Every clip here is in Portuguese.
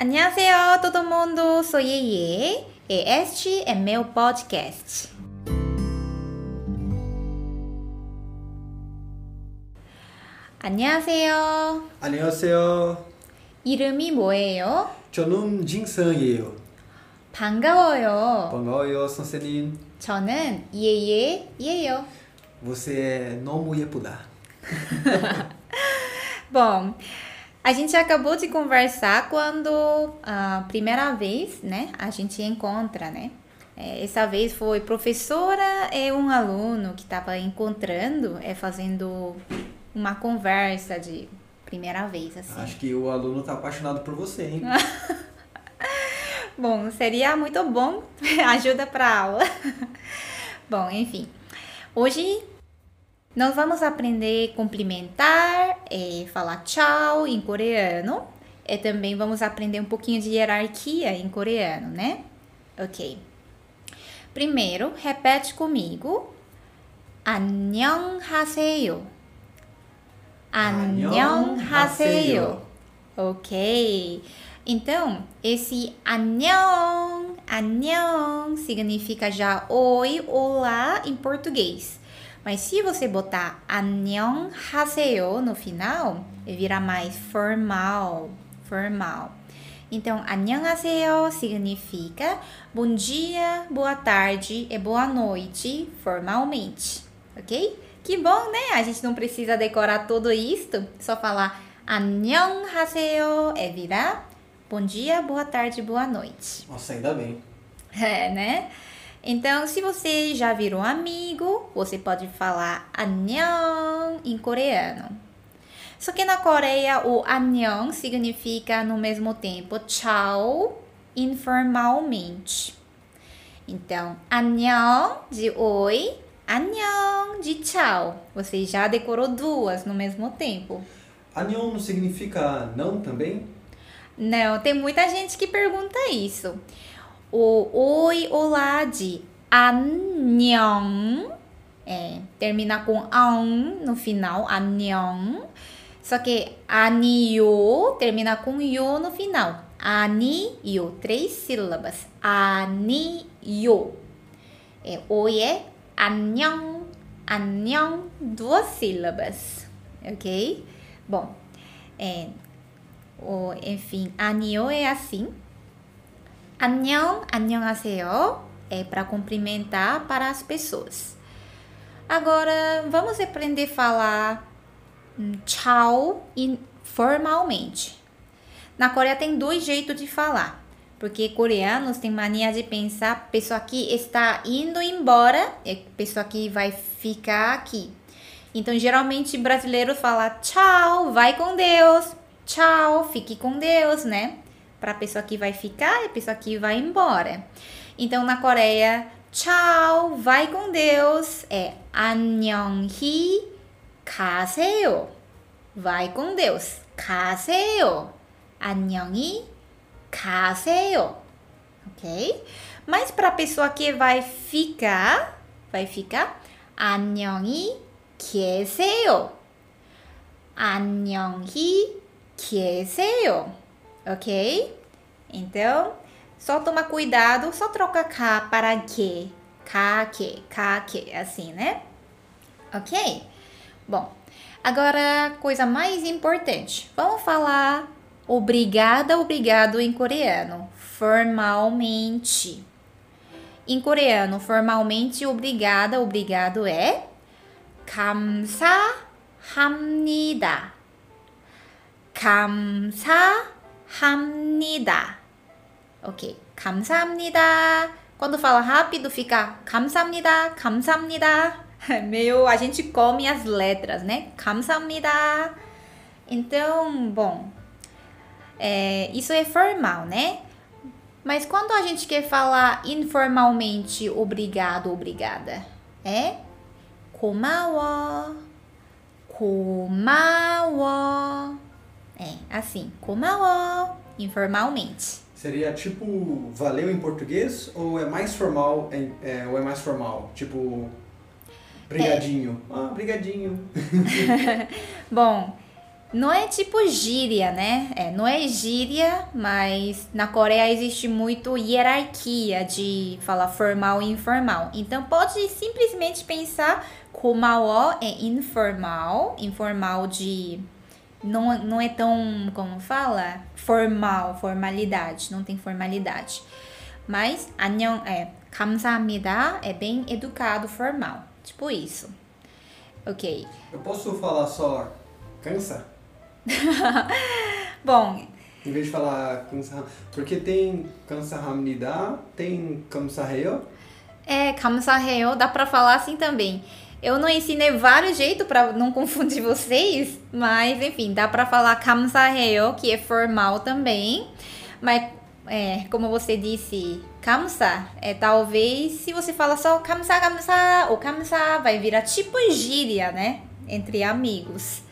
Annyeonghaseyo, todo mundo. Sou Yeye e este é meu podcast. 안녕하세요. 안녕하세요. 이름이 뭐예요? 저는 진성이에요. 반가워요. 반가워요, 선생님. 저는 예예예요. Você é 너무 예쁘다. Bom, a gente acabou de conversar quando a primeira vez, né, a gente encontra, né? É, essa vez foi professora e um aluno que estava encontrando, é fazendo uma conversa de primeira vez, assim. Acho que o aluno tá apaixonado por você, hein? bom, seria muito bom ajuda para aula. bom, enfim. Hoje nós vamos aprender cumprimentar, é, falar tchau em coreano. E também vamos aprender um pouquinho de hierarquia em coreano, né? Ok. Primeiro, repete comigo. 안녕하세요. 안녕하세요. Ok. Então, esse 안녕, 안녕 significa já oi, olá em português. Mas se você botar 안녕하세요 no final, vira mais formal, formal. Então, 안녕하세요 significa bom dia, boa tarde e boa noite formalmente, ok? Que bom, né? A gente não precisa decorar tudo isto, só falar 안녕하세요 é virar bom dia, boa tarde, boa noite. Nossa, ainda bem. É, né? Então, se você já virou amigo, você pode falar 안녕 em coreano. Só que na Coreia, o 안녕 significa no mesmo tempo tchau informalmente. Então, 안녕 de oi, 안녕 de tchau. Você já decorou duas no mesmo tempo. Anhon não significa não também? Não, tem muita gente que pergunta isso. O oi, olá de 안녕 é, termina com an no final, 안녕. Só que 아니요 termina com yo no final. 아니요, três sílabas. 아니요. É, oi é 안녕, 안녕, duas sílabas. Ok? Bom, é, o, enfim, 안녕 é assim. 안녕, 안녕하세요 é para cumprimentar para as pessoas. Agora, vamos aprender a falar tchau formalmente. Na Coreia tem dois jeitos de falar, porque coreanos têm mania de pensar pessoa que está indo embora e pessoa que vai ficar aqui. Então, geralmente brasileiros falam tchau, vai com Deus, tchau, fique com Deus, né? Para a pessoa que vai ficar e a pessoa que vai embora. Então, na Coreia, tchau, vai com Deus é 안녕히 가세요. Vai com Deus. 가세요. 안녕히 가세요. Ok? Mas para a pessoa que vai ficar, vai ficar 안녕히 계세요. 안녕히 계세요. Ok? Então, só toma cuidado, só troca K para que. K, que, K, que, assim, né? Ok? Bom, agora, coisa mais importante. Vamos falar obrigada, obrigado em coreano. Formalmente. Em coreano, formalmente, obrigada, obrigado é 감사합니다. 감사합니다. Ok, 감사합니다. Quando fala rápido, fica 감사합니다, 감사합니다. Meio a gente come as letras, né? 감사합니다. Então, bom, é, isso é formal, né? Mas quando a gente quer falar informalmente obrigado, obrigada, é 고마워, 고마워. É, assim, kumawa, informalmente. Seria tipo valeu em português ou é mais formal, é, ou é mais formal? Tipo, brigadinho. É. Ah, brigadinho. Bom, não é tipo gíria, né? É, não é gíria, mas na Coreia existe muito hierarquia de falar formal e informal. Então pode simplesmente pensar como é informal, informal de não, não é tão, como fala, formal, formalidade, não tem formalidade. Mas 안녕 é 감사합니다 é bem educado, formal, tipo isso. Ok. Eu posso falar só cansa? Bom, Em vez de falar cansa, porque tem 감사합니다, tem 감사해요. é 감사해요, dá pra falar assim também. Eu não ensinei vários jeitos para não confundir vocês, mas enfim, dá para falar kamsaheyo, que é formal também. Mas é, como você disse, kamsa, é, talvez se você fala só kamsa, kamsa ou kamsa, vai virar tipo gíria, né? Entre amigos.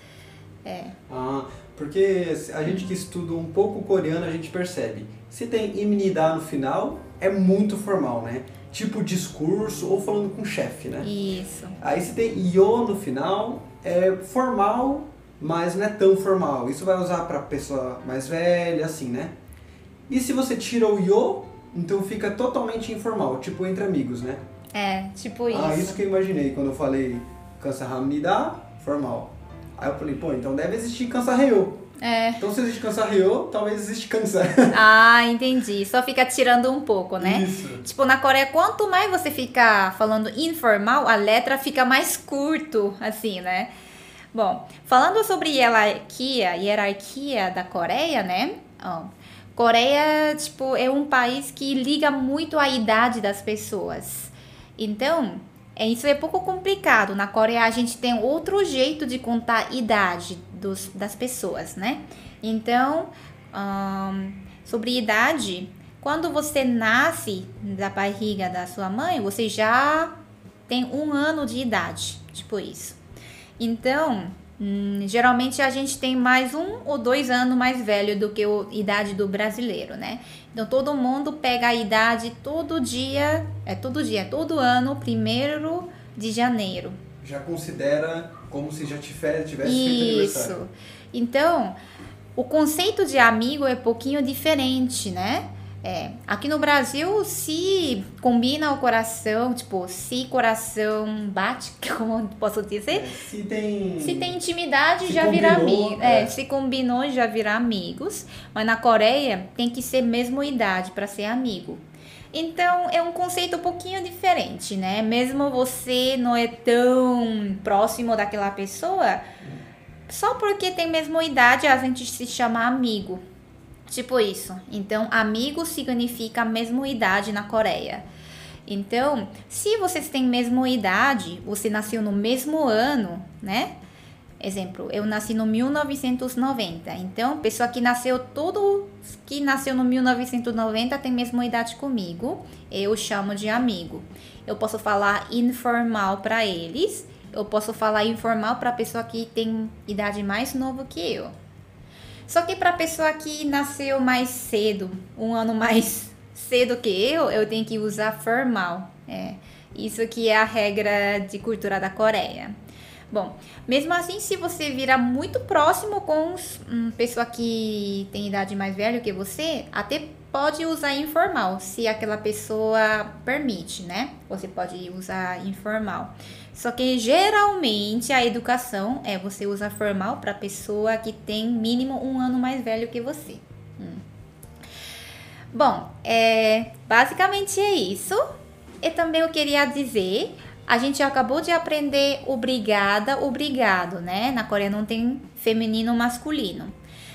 É. Ah, porque a gente que estuda um pouco coreano, a gente percebe. Se tem imnidá no final, é muito formal, né? Tipo discurso ou falando com o chefe, né? Isso. Aí se tem yo no final, é formal, mas não é tão formal. Isso vai usar para pessoa mais velha, assim, né? E se você tira o yo, então fica totalmente informal, tipo entre amigos, né? É, tipo isso. Ah, isso que eu imaginei quando eu falei kansahamnida, formal. Aí eu falei, pô, então deve existir kansareo. É. Então se existe kansareo, talvez existe kansa. Ah, entendi. Só fica tirando um pouco, né? Isso. Tipo, na Coreia, quanto mais você fica falando informal, a letra fica mais curto, assim, né? Bom, falando sobre hierarquia, hierarquia da Coreia, né? Ó, Coreia, tipo, é um país que liga muito à idade das pessoas. Então, é, isso é pouco complicado. Na Coreia, a gente tem outro jeito de contar a idade dos, das pessoas, né? Então, sobre idade, quando você nasce da barriga da sua mãe, você já tem um ano de idade, tipo isso. Então, hum, geralmente a gente tem mais um ou dois anos mais velho do que a idade do brasileiro, né? Então todo mundo pega a idade todo dia, é todo dia, todo ano, primeiro de janeiro. Já considera como se já tivesse, tivesse feito aniversário. Isso. Então, o conceito de amigo é um pouquinho diferente, né? É, aqui no Brasil, se combina o coração, tipo, se coração bate, como posso dizer? É, Se tem. Se tem intimidade, Se já vira combinou, amigo. É, é. se combinou, já vira amigos. Mas na Coreia, tem que ser mesmo idade para ser amigo. Então, é um conceito um pouquinho diferente, né? Mesmo você não é tão próximo daquela pessoa, só porque tem mesma idade, a gente se chama amigo. Tipo isso. Então, amigo significa a mesma idade na Coreia. Então, se vocês têm mesma idade, você nasceu no mesmo ano, né? Exemplo, eu nasci no 1990. Então, pessoa que nasceu todo que nasceu no 1990 tem mesma idade comigo. Eu chamo de amigo. Eu posso falar informal para eles. Eu posso falar informal para pessoa que tem idade mais nova que eu. Só que para pessoa que nasceu mais cedo, um ano mais cedo que eu, eu tenho que usar formal. É, isso que é a regra de cultura da Coreia. Bom, mesmo assim, se você virar muito próximo com uma pessoa que tem idade mais velha que você, até pode usar informal, se aquela pessoa permite, né? Você pode usar informal. Só que geralmente a educação é você usar formal para pessoa que tem mínimo um ano mais velho que você. Hum. Bom, é, basicamente é isso. E também eu queria dizer, a gente acabou de aprender obrigada, obrigado, né? Na Coreia não tem feminino masculino.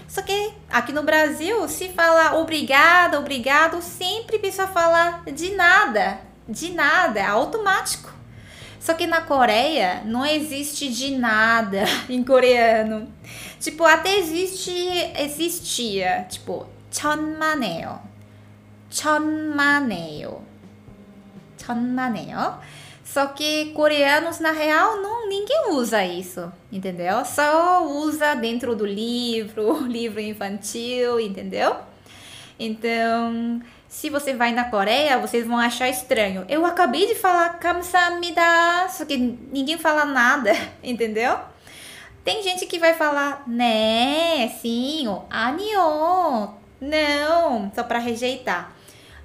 Só que aqui no Brasil, se fala obrigada, obrigado, sempre a pessoa fala de nada, de nada, é automático. Só que na Coreia não existe de nada em coreano. Tipo, até existe, existia, tipo, 천만에요. 천만에요. 천만에요. Só que coreanos, na real, não ninguém usa isso, entendeu? Só usa dentro do livro, livro infantil, entendeu? Então, se você vai na Coreia, vocês vão achar estranho. Eu acabei de falar kamsamida, só que ninguém fala nada, entendeu? Tem gente que vai falar né, sim, ou anion, não, só para rejeitar.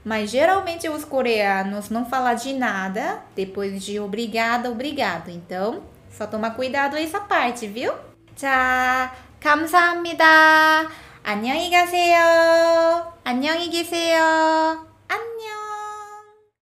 Mas geralmente os coreanos não falam de nada depois de obrigada, obrigado. Então, só toma cuidado essa parte, viu? 자, 감사합니다. 안녕히 가세요. 안녕히 계세요.